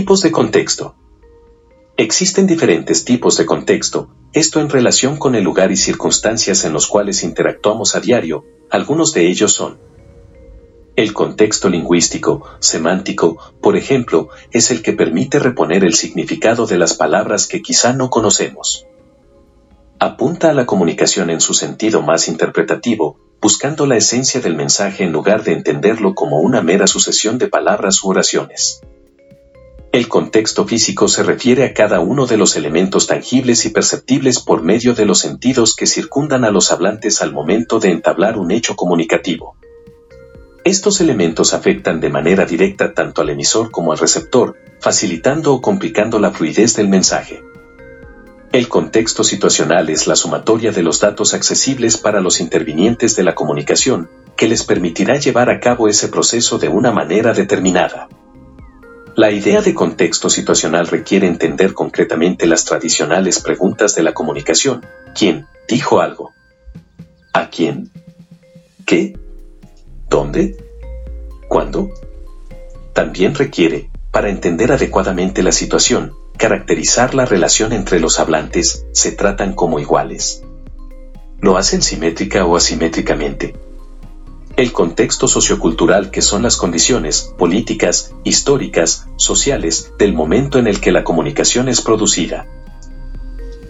Tipos de contexto. Existen diferentes tipos de contexto, esto en relación con el lugar y circunstancias en los cuales interactuamos a diario, algunos de ellos son el contexto lingüístico, semántico, por ejemplo, es el que permite reponer el significado de las palabras que quizá no conocemos. Apunta a la comunicación en su sentido más interpretativo, buscando la esencia del mensaje en lugar de entenderlo como una mera sucesión de palabras u oraciones. El contexto físico se refiere a cada uno de los elementos tangibles y perceptibles por medio de los sentidos que circundan a los hablantes al momento de entablar un hecho comunicativo. Estos elementos afectan de manera directa tanto al emisor como al receptor, facilitando o complicando la fluidez del mensaje. El contexto situacional es la sumatoria de los datos accesibles para los intervinientes de la comunicación, que les permitirá llevar a cabo ese proceso de una manera determinada. La idea de contexto situacional requiere entender concretamente las tradicionales preguntas de la comunicación. ¿Quién dijo algo? ¿A quién? ¿Qué? ¿Dónde? ¿Cuándo? También requiere, para entender adecuadamente la situación, caracterizar la relación entre los hablantes, se tratan como iguales. ¿Lo hacen simétrica o asimétricamente? El contexto sociocultural que son las condiciones políticas, históricas, sociales del momento en el que la comunicación es producida.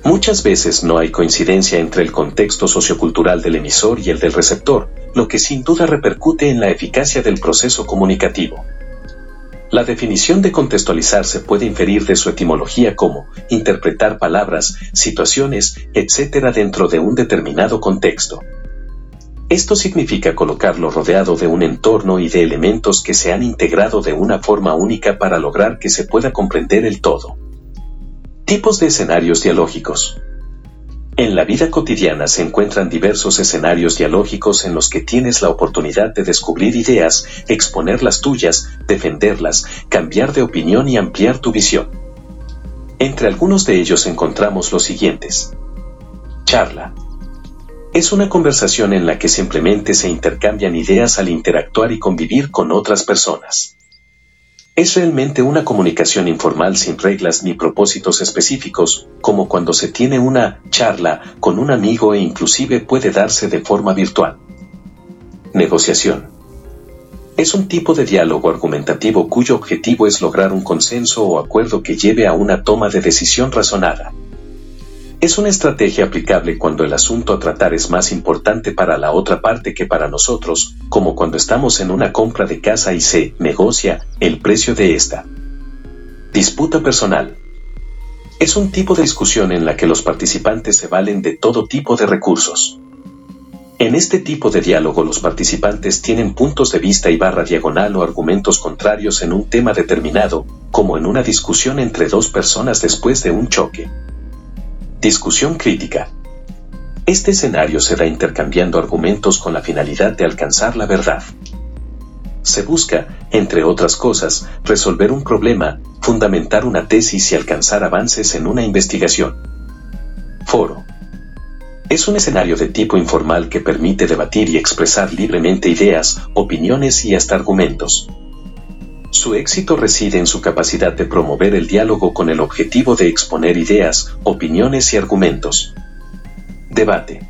Muchas veces no hay coincidencia entre el contexto sociocultural del emisor y el del receptor, lo que sin duda repercute en la eficacia del proceso comunicativo. La definición de contextualizarse puede inferir de su etimología como interpretar palabras, situaciones, etc. dentro de un determinado contexto. Esto significa colocarlo rodeado de un entorno y de elementos que se han integrado de una forma única para lograr que se pueda comprender el todo. Tipos de escenarios dialógicos. En la vida cotidiana se encuentran diversos escenarios dialógicos en los que tienes la oportunidad de descubrir ideas, exponer las tuyas, defenderlas, cambiar de opinión y ampliar tu visión. Entre algunos de ellos encontramos los siguientes. Charla. Es una conversación en la que simplemente se intercambian ideas al interactuar y convivir con otras personas. Es realmente una comunicación informal sin reglas ni propósitos específicos, como cuando se tiene una charla con un amigo e inclusive puede darse de forma virtual. Negociación. Es un tipo de diálogo argumentativo cuyo objetivo es lograr un consenso o acuerdo que lleve a una toma de decisión razonada. Es una estrategia aplicable cuando el asunto a tratar es más importante para la otra parte que para nosotros, como cuando estamos en una compra de casa y se negocia el precio de esta. Disputa personal. Es un tipo de discusión en la que los participantes se valen de todo tipo de recursos. En este tipo de diálogo los participantes tienen puntos de vista y barra diagonal o argumentos contrarios en un tema determinado, como en una discusión entre dos personas después de un choque. Discusión crítica. Este escenario se da intercambiando argumentos con la finalidad de alcanzar la verdad. Se busca, entre otras cosas, resolver un problema, fundamentar una tesis y alcanzar avances en una investigación. Foro. Es un escenario de tipo informal que permite debatir y expresar libremente ideas, opiniones y hasta argumentos. Su éxito reside en su capacidad de promover el diálogo con el objetivo de exponer ideas, opiniones y argumentos. Debate.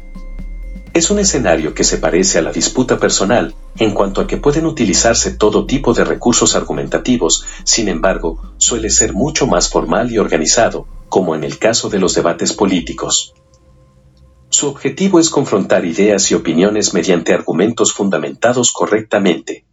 Es un escenario que se parece a la disputa personal en cuanto a que pueden utilizarse todo tipo de recursos argumentativos, sin embargo, suele ser mucho más formal y organizado, como en el caso de los debates políticos. Su objetivo es confrontar ideas y opiniones mediante argumentos fundamentados correctamente.